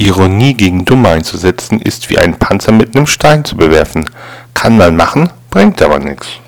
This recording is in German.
Ironie gegen Dumme einzusetzen, ist wie einen Panzer mit nem Stein zu bewerfen. Kann man machen, bringt aber nix